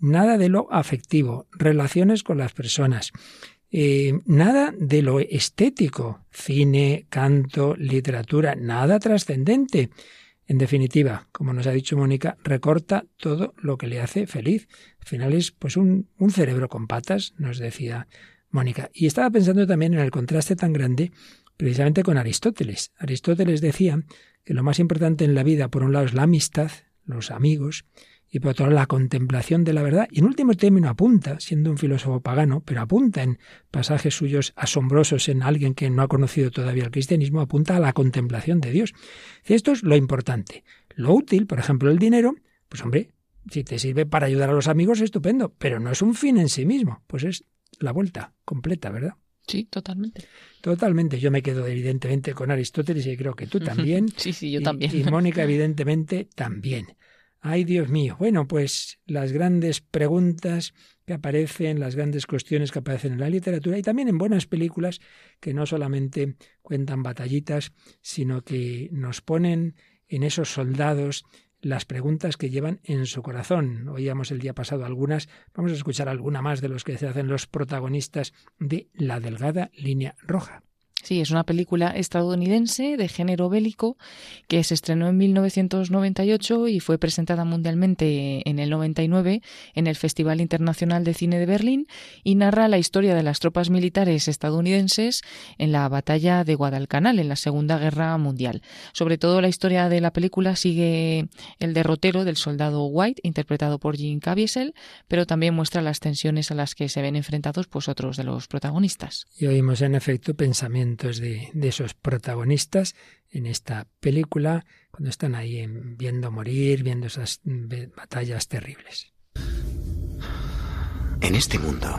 Nada de lo afectivo, relaciones con las personas, eh, nada de lo estético, cine, canto, literatura, nada trascendente. En definitiva, como nos ha dicho Mónica, recorta todo lo que le hace feliz. Al final es pues un, un cerebro con patas, nos decía Mónica. Y estaba pensando también en el contraste tan grande precisamente con Aristóteles. Aristóteles decía que lo más importante en la vida, por un lado, es la amistad, los amigos, y por otro lado, la contemplación de la verdad. Y en último término apunta, siendo un filósofo pagano, pero apunta en pasajes suyos asombrosos en alguien que no ha conocido todavía el cristianismo, apunta a la contemplación de Dios. Y esto es lo importante. Lo útil, por ejemplo, el dinero, pues hombre, si te sirve para ayudar a los amigos, estupendo, pero no es un fin en sí mismo, pues es la vuelta completa, ¿verdad? Sí, totalmente. Totalmente. Yo me quedo evidentemente con Aristóteles y creo que tú también. sí, sí, yo también. Y Mónica evidentemente también. Ay, Dios mío. Bueno, pues las grandes preguntas que aparecen, las grandes cuestiones que aparecen en la literatura y también en buenas películas que no solamente cuentan batallitas, sino que nos ponen en esos soldados las preguntas que llevan en su corazón. Oíamos el día pasado algunas, vamos a escuchar alguna más de los que se hacen los protagonistas de La Delgada Línea Roja. Sí, es una película estadounidense de género bélico que se estrenó en 1998 y fue presentada mundialmente en el 99 en el Festival Internacional de Cine de Berlín y narra la historia de las tropas militares estadounidenses en la batalla de Guadalcanal en la Segunda Guerra Mundial. Sobre todo la historia de la película sigue el derrotero del soldado White interpretado por Jim Caviezel, pero también muestra las tensiones a las que se ven enfrentados pues otros de los protagonistas. Y oímos en efecto pensamiento de, esos protagonistas en esta película cuando están ahí viendo morir, viendo esas batallas terribles. En este mundo,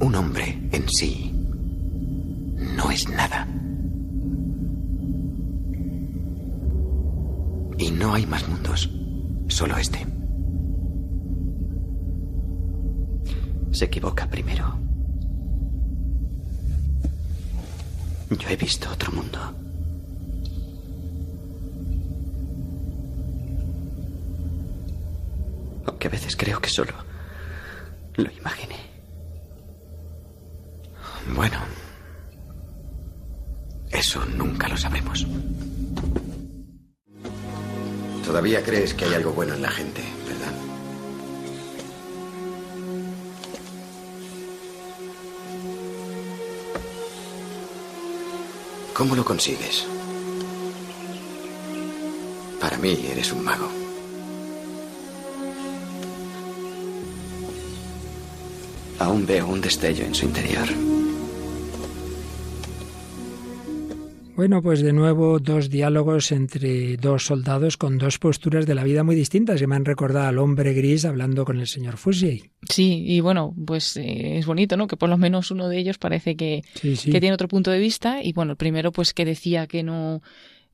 un hombre en sí no es nada. Y no hay más mundos, solo este. Se equivoca primero. Yo he visto otro mundo. Aunque a veces creo que solo lo imaginé. Bueno, eso nunca lo sabremos. Todavía crees que hay algo bueno en la gente. ¿Cómo lo consigues? Para mí eres un mago. Aún veo un destello en su interior. Bueno, pues de nuevo dos diálogos entre dos soldados con dos posturas de la vida muy distintas que me han recordado al hombre gris hablando con el señor Fusey. Sí, y bueno, pues eh, es bonito, ¿no? Que por lo menos uno de ellos parece que, Sí, sí. que tiene otro punto de vista y bueno, el primero pues que decía que no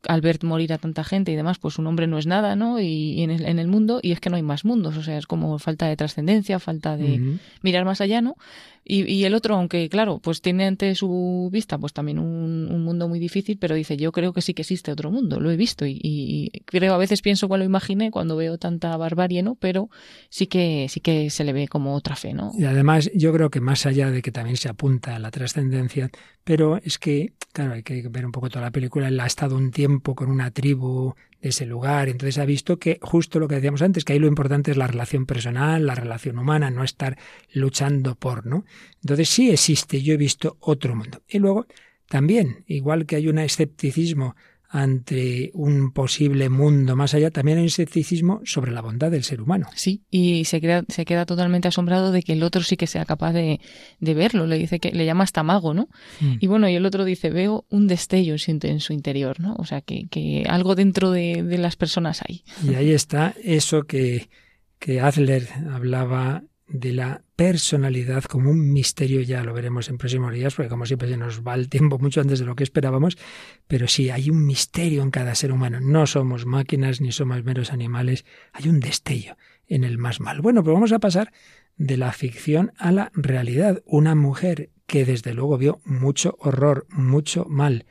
al ver morir a tanta gente y demás, pues un hombre no es nada, ¿no? Y, y en, el, en el mundo, y es que no hay más mundos, o sea, es como falta de trascendencia, falta de mirar más allá, ¿no? Y, y el otro, aunque claro, pues tiene ante su vista pues también un, un mundo muy difícil, pero dice, yo creo que sí que existe otro mundo, lo he visto y, y- creo, a veces pienso cuando lo imaginé, cuando veo tanta barbarie, ¿no? Pero sí que, sí que se le ve como otra fe, ¿no? Y además yo creo que más allá de que también se apunta a la trascendencia, pero es que, claro, hay que ver un poco toda la película, él ha estado un tiempo con una tribu de ese lugar, entonces ha visto que justo lo que decíamos antes, que ahí lo importante es la relación personal, la relación humana, no estar luchando por, ¿no? Entonces sí existe, yo he visto otro mundo. Y luego también, igual que hay un escepticismo ante un posible mundo más allá, también hay un escepticismo sobre la bondad del ser humano. Sí, y se queda, se queda totalmente asombrado de que el otro sí que sea capaz de, de verlo. Le dice que le llama hasta mago, ¿no? Mm. Y bueno, y el otro dice, veo un destello en su, en su interior, ¿no? O sea, que, que algo dentro de, de las personas hay. Y ahí está eso que, que Adler hablaba de la personalidad como un misterio, ya lo veremos en próximos días, porque como siempre se nos va el tiempo mucho antes de lo que esperábamos, pero sí, hay un misterio en cada ser humano. No somos máquinas ni somos meros animales, hay un destello en el más mal. Bueno, pues vamos a pasar de la ficción a la realidad. Una mujer que desde luego vio mucho horror, mucho mal,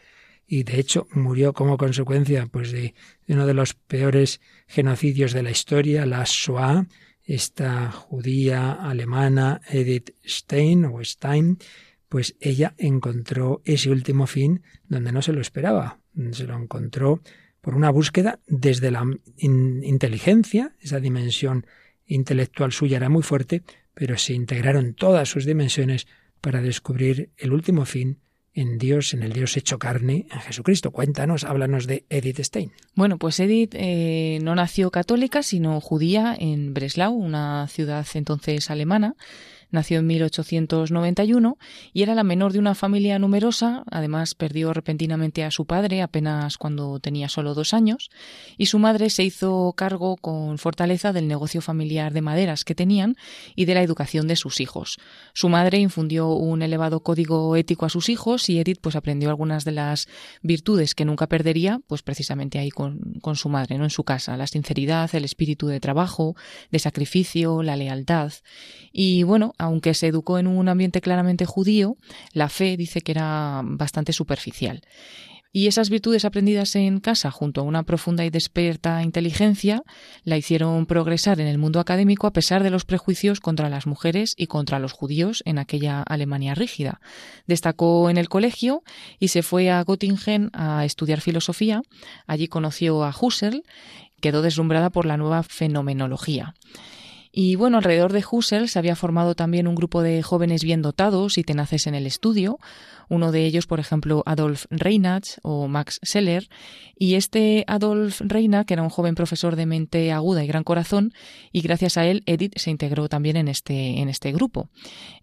y de hecho murió como consecuencia pues de, uno de los peores genocidios de la historia, la Shoah, esta judía alemana Edith Stein o Stein, pues ella encontró ese último fin donde no se lo esperaba. Se lo encontró por una búsqueda desde la in- inteligencia, esa dimensión intelectual suya era muy fuerte, pero se integraron todas sus dimensiones para descubrir el último fin en Dios, en el Dios hecho carne, en Jesucristo. Cuéntanos, háblanos de Edith Stein. Bueno, pues Edith eh, no nació católica, sino judía en Breslau, una ciudad entonces alemana. Nació en 1891 y era la menor de una familia numerosa. Además, perdió repentinamente a su padre apenas cuando tenía solo dos años. Y su madre se hizo cargo con fortaleza del negocio familiar de maderas que tenían y de la educación de sus hijos. Su madre infundió un elevado código ético a sus hijos y Edith pues aprendió algunas de las virtudes que nunca perdería, pues precisamente ahí con, con su madre, ¿no? En su casa. La sinceridad, el espíritu de trabajo, de sacrificio, la lealtad. Y bueno, aunque se educó en un ambiente claramente judío, la fe dice que era bastante superficial. Y esas virtudes aprendidas en casa, junto a una profunda y despierta inteligencia, la hicieron progresar en el mundo académico a pesar de los prejuicios contra las mujeres y contra los judíos en aquella Alemania rígida. Destacó en el colegio y se fue a Göttingen a estudiar filosofía. Allí conoció a Husserl, quedó deslumbrada por la nueva fenomenología. Y bueno, alrededor de Husserl se había formado también un grupo de jóvenes bien dotados y tenaces en el estudio. Uno de ellos, por ejemplo, Adolf Reinach o Max Seller. Y este Adolf Reinach era un joven profesor de mente aguda y gran corazón, y gracias a él Edith se integró también en este, en este grupo.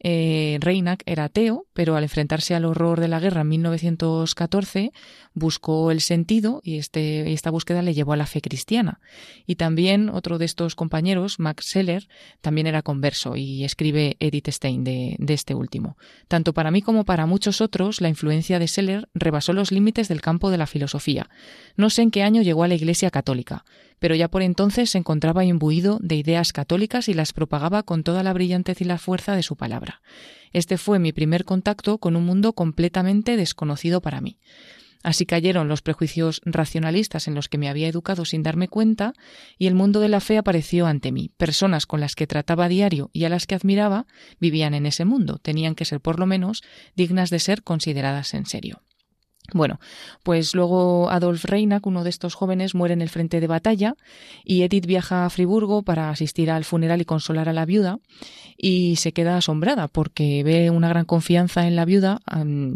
Eh, Reinach era ateo, pero al enfrentarse al horror de la guerra en 1914 buscó el sentido y este, esta búsqueda le llevó a la fe cristiana. Y también otro de estos compañeros, Max Seller, también era converso y escribe Edith Stein de, de este último. Tanto para mí como para muchos otros, la influencia de Seller rebasó los límites del campo de la filosofía. No sé en qué año llegó a la Iglesia católica, pero ya por entonces se encontraba imbuido de ideas católicas y las propagaba con toda la brillantez y la fuerza de su palabra. Este fue mi primer contacto con un mundo completamente desconocido para mí. Así cayeron los prejuicios racionalistas en los que me había educado sin darme cuenta, y el mundo de la fe apareció ante mí. Personas con las que trataba a diario y a las que admiraba vivían en ese mundo, tenían que ser por lo menos dignas de ser consideradas en serio. Bueno, pues luego Adolf Reinach, uno de estos jóvenes, muere en el frente de batalla y Edith viaja a Friburgo para asistir al funeral y consolar a la viuda y se queda asombrada porque ve una gran confianza en la viuda,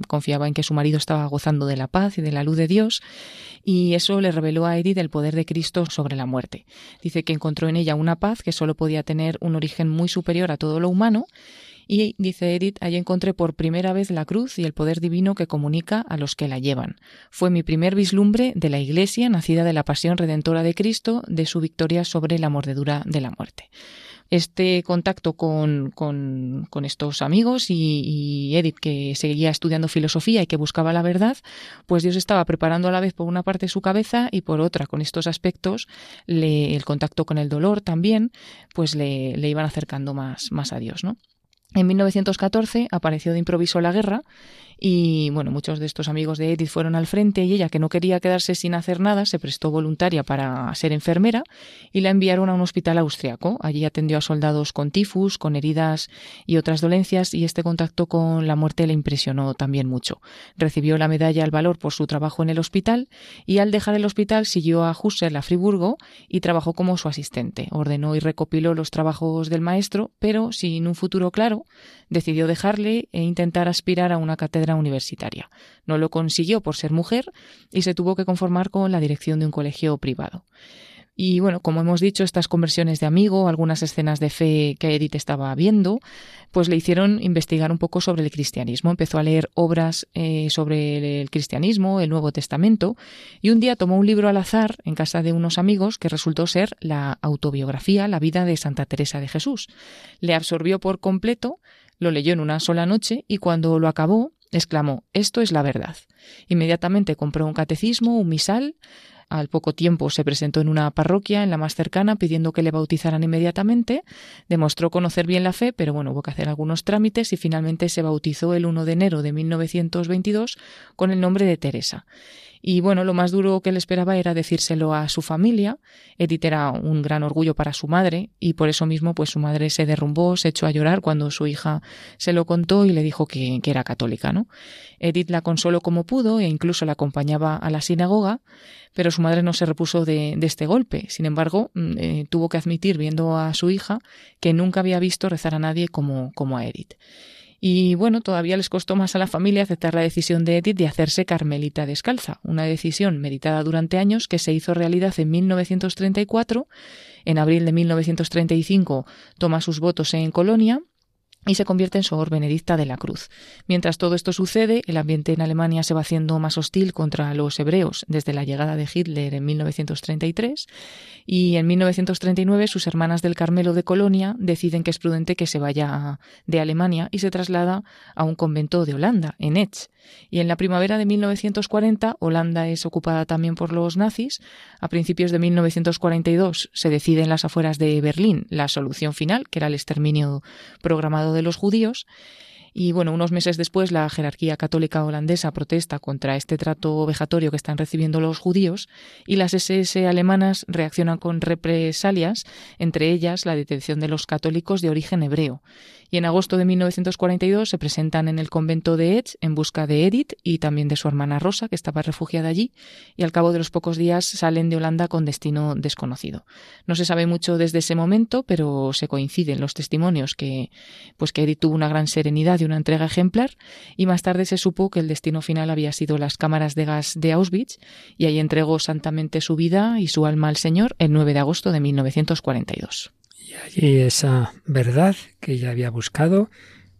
confiaba en que su marido estaba gozando de la paz y de la luz de Dios y eso le reveló a Edith el poder de Cristo sobre la muerte. Dice que encontró en ella una paz que solo podía tener un origen muy superior a todo lo humano y dice Edith, allí encontré por primera vez la cruz y el poder divino que comunica a los que la llevan. Fue mi primer vislumbre de la Iglesia, nacida de la pasión redentora de Cristo, de su victoria sobre la mordedura de la muerte este contacto con, estos amigos y, Edith, que seguía estudiando filosofía y que buscaba la verdad, pues Dios estaba preparando a la vez por una parte su cabeza y por otra, con estos aspectos, el contacto con el dolor también, pues le, le iban acercando más, más a Dios, ¿no? En 1914 apareció de improviso la guerra y bueno, muchos de estos amigos de Edith fueron al frente y ella, que no quería quedarse sin hacer nada, se prestó voluntaria para ser enfermera y la enviaron a un hospital austriaco. Allí atendió a soldados con tifus, con heridas y otras dolencias y este contacto con la muerte le impresionó también mucho. Recibió la medalla al valor por su trabajo en el hospital y al dejar el hospital siguió a Husserl a Friburgo y trabajó como su asistente. Ordenó y recopiló los trabajos del maestro, pero sin un futuro claro, decidió dejarle e intentar aspirar a una cátedra universitaria. No lo consiguió por ser mujer y se tuvo que conformar con la dirección de un colegio privado. Y bueno, como hemos dicho, estas conversiones de amigo, algunas escenas de fe que Edith estaba viendo, pues le hicieron investigar un poco sobre el cristianismo. Empezó a leer obras eh, sobre el cristianismo, el Nuevo Testamento, y un día tomó un libro al azar en casa de unos amigos que resultó ser la autobiografía, la vida de Santa Teresa de Jesús. Le absorbió por completo, lo leyó en una sola noche y cuando lo acabó, exclamó Esto es la verdad. Inmediatamente compró un catecismo, un misal, al poco tiempo se presentó en una parroquia, en la más cercana, pidiendo que le bautizaran inmediatamente. Demostró conocer bien la fe, pero bueno, hubo que hacer algunos trámites y finalmente se bautizó el 1 de enero de 1922 con el nombre de Teresa. Y bueno, lo más duro que le esperaba era decírselo a su familia. Edith era un gran orgullo para su madre y por eso mismo pues su madre se derrumbó, se echó a llorar cuando su hija se lo contó y le dijo que, era católica, ¿no? Edith la consoló como pudo e incluso la acompañaba a la sinagoga, pero su madre no se repuso de, este golpe. Sin embargo, mm, eh, tuvo que admitir, viendo a su hija, que nunca había visto rezar a nadie como a Edith. Y bueno, todavía les costó más a la familia aceptar la decisión de Edith de hacerse carmelita descalza, una decisión meditada durante años que se hizo realidad en 1934. En abril de 1935 toma sus votos en Colonia y se convierte en Sor Benedicta de la Cruz. Mientras todo esto sucede, el ambiente en Alemania se va haciendo más hostil contra los hebreos desde la llegada de Hitler en 1933 y en 1939 sus hermanas del Carmelo de Colonia deciden que es prudente que se vaya de Alemania y se traslada a un convento de Holanda, en Etz. Y en la primavera de 1940 Holanda es ocupada también por los nazis. A principios de 1942 se decide en las afueras de Berlín la solución final, que era el exterminio programado de los judíos. Y bueno, unos meses después la jerarquía católica holandesa protesta contra este trato vejatorio que están recibiendo los judíos y las SS alemanas reaccionan con represalias, entre ellas la detención de los católicos de origen hebreo y en agosto de 1942 se presentan en el convento de Etz en busca de Edith y también de su hermana Rosa, que estaba refugiada allí, y al cabo de los pocos días salen de Holanda con destino desconocido. No se sabe mucho desde ese momento, pero se coinciden los testimonios que pues que Edith tuvo una gran serenidad y una entrega ejemplar, y más tarde se supo que el destino final había sido las cámaras de gas de Auschwitz, y ahí entregó santamente su vida y su alma al Señor el 9 de agosto de 1942. Y allí esa verdad que ella había buscado,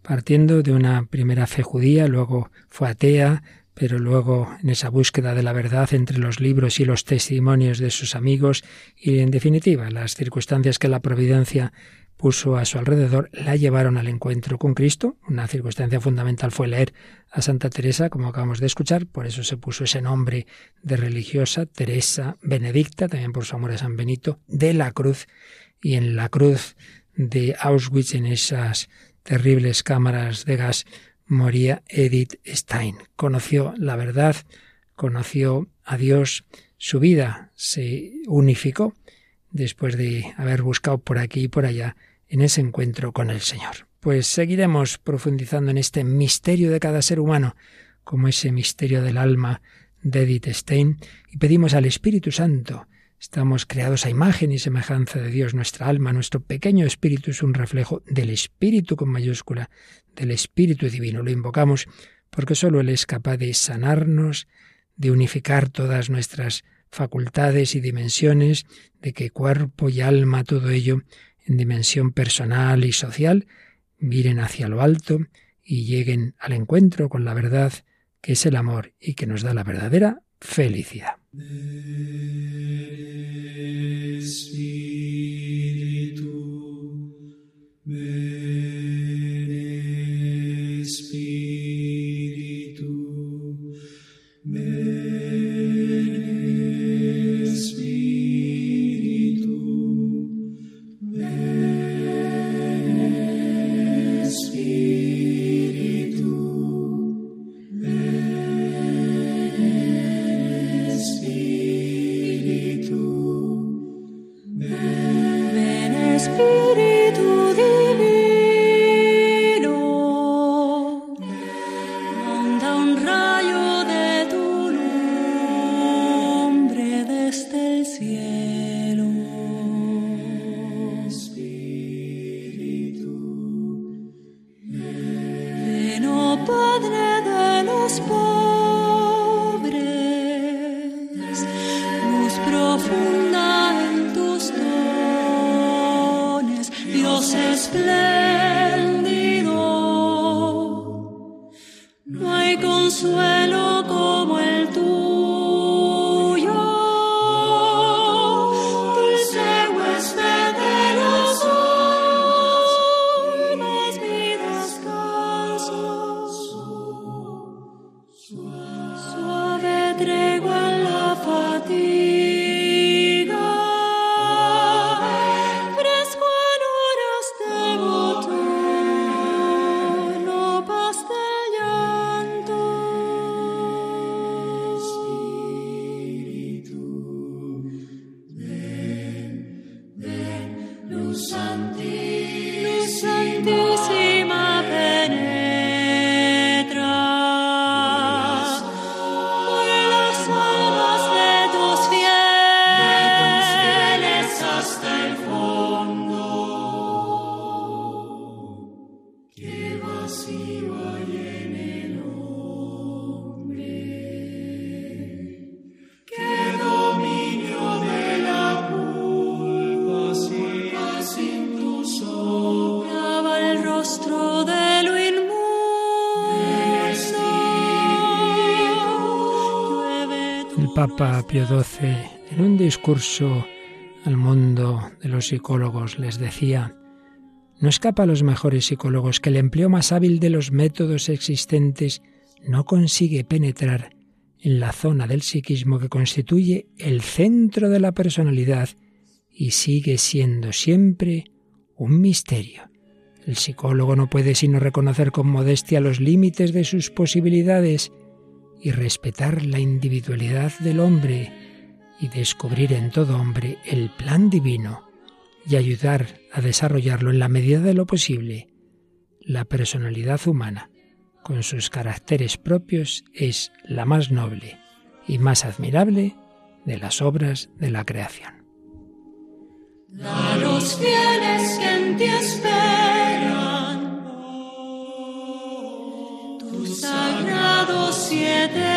partiendo de una primera fe judía, luego fue atea, pero luego en esa búsqueda de la verdad entre los libros y los testimonios de sus amigos y en definitiva las circunstancias que la providencia puso a su alrededor la llevaron al encuentro con Cristo. Una circunstancia fundamental fue leer a Santa Teresa, como acabamos de escuchar, por eso se puso ese nombre de religiosa, Teresa Benedicta, también por su amor a San Benito, de la Cruz, y en la cruz de Auschwitz, en esas terribles cámaras de gas, moría Edith Stein. Conoció la verdad, conoció a Dios, su vida se unificó después de haber buscado por aquí y por allá en ese encuentro con el Señor. Pues seguiremos profundizando en este misterio de cada ser humano, como ese misterio del alma de Edith Stein, y pedimos al Espíritu Santo. Estamos creados a imagen y semejanza de Dios. Nuestra alma, nuestro pequeño espíritu es un reflejo del Espíritu con mayúscula, del Espíritu Divino. Lo invocamos porque sólo Él es capaz de sanarnos, de unificar todas nuestras facultades y dimensiones, de que cuerpo y alma, todo ello, en dimensión personal y social, miren hacia lo alto y lleguen al encuentro con la verdad que es el amor y que nos da la verdadera felicidad. Papa Pío XII, en un discurso al mundo de los psicólogos, les decía, no escapa a los mejores psicólogos que el empleo más hábil de los métodos existentes no consigue penetrar en la zona del psiquismo que constituye el centro de la personalidad y sigue siendo siempre un misterio. El psicólogo no puede sino reconocer con modestia los límites de sus posibilidades y respetar la individualidad del hombre y descubrir en todo hombre el plan divino y ayudar a desarrollarlo en la medida de lo posible. La personalidad humana, con sus caracteres propios, es la más noble y más admirable de las obras de la creación. en ti sagrados siete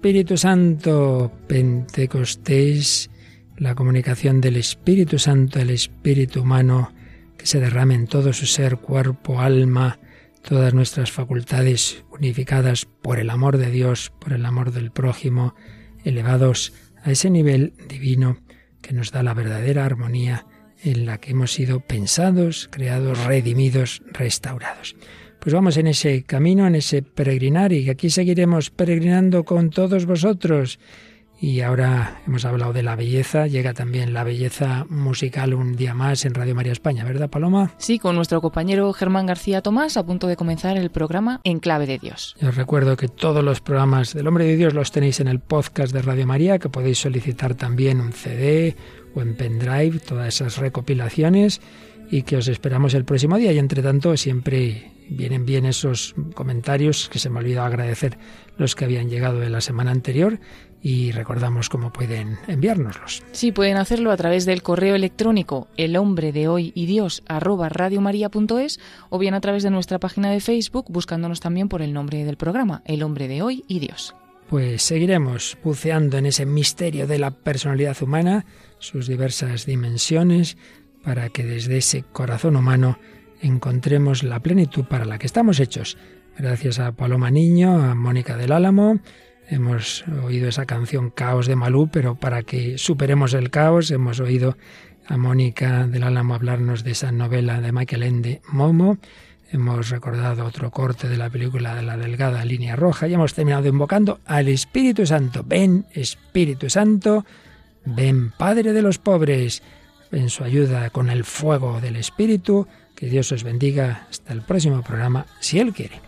Espíritu Santo, Pentecostés, la comunicación del Espíritu Santo, el Espíritu humano, que se derrame en todo su ser, cuerpo, alma, todas nuestras facultades unificadas por el amor de Dios, por el amor del prójimo, elevados a ese nivel divino que nos da la verdadera armonía en la que hemos sido pensados, creados, redimidos, restaurados. Pues vamos en ese camino, en ese peregrinar y aquí seguiremos peregrinando con todos vosotros. Y ahora hemos hablado de la belleza, llega también la belleza musical un día más en Radio María España, ¿verdad Paloma? Sí, con nuestro compañero Germán García Tomás a punto de comenzar el programa En Clave de Dios. os recuerdo que todos los programas del Hombre de Dios los tenéis en el podcast de Radio María, que podéis solicitar también un CD o en pendrive, todas esas recopilaciones y que os esperamos el próximo día y entre tanto siempre vienen bien esos comentarios que se me olvidó agradecer los que habían llegado de la semana anterior y recordamos cómo pueden enviárnoslos. Sí, pueden hacerlo a través del correo electrónico el hombre de hoy y Dios arroba radiomaria.es o bien a través de nuestra página de Facebook buscándonos también por el nombre del programa, el hombre de hoy y Dios. Pues seguiremos buceando en ese misterio de la personalidad humana, sus diversas dimensiones, para que desde ese corazón humano encontremos la plenitud para la que estamos hechos. Gracias a Paloma Niño, a Mónica del Álamo, hemos oído esa canción Caos de Malú, pero para que superemos el caos hemos oído a Mónica del Álamo hablarnos de esa novela de Michael Ende, Momo. Hemos recordado otro corte de la película de la delgada línea roja y hemos terminado invocando al Espíritu Santo. Ven, Espíritu Santo, ven, Padre de los pobres, en su ayuda con el fuego del Espíritu. Que Dios os bendiga hasta el próximo programa, si Él quiere.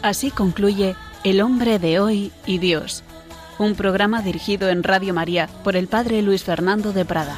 Así concluye El hombre de hoy y Dios, un programa dirigido en Radio María por el Padre Luis Fernando de Prada.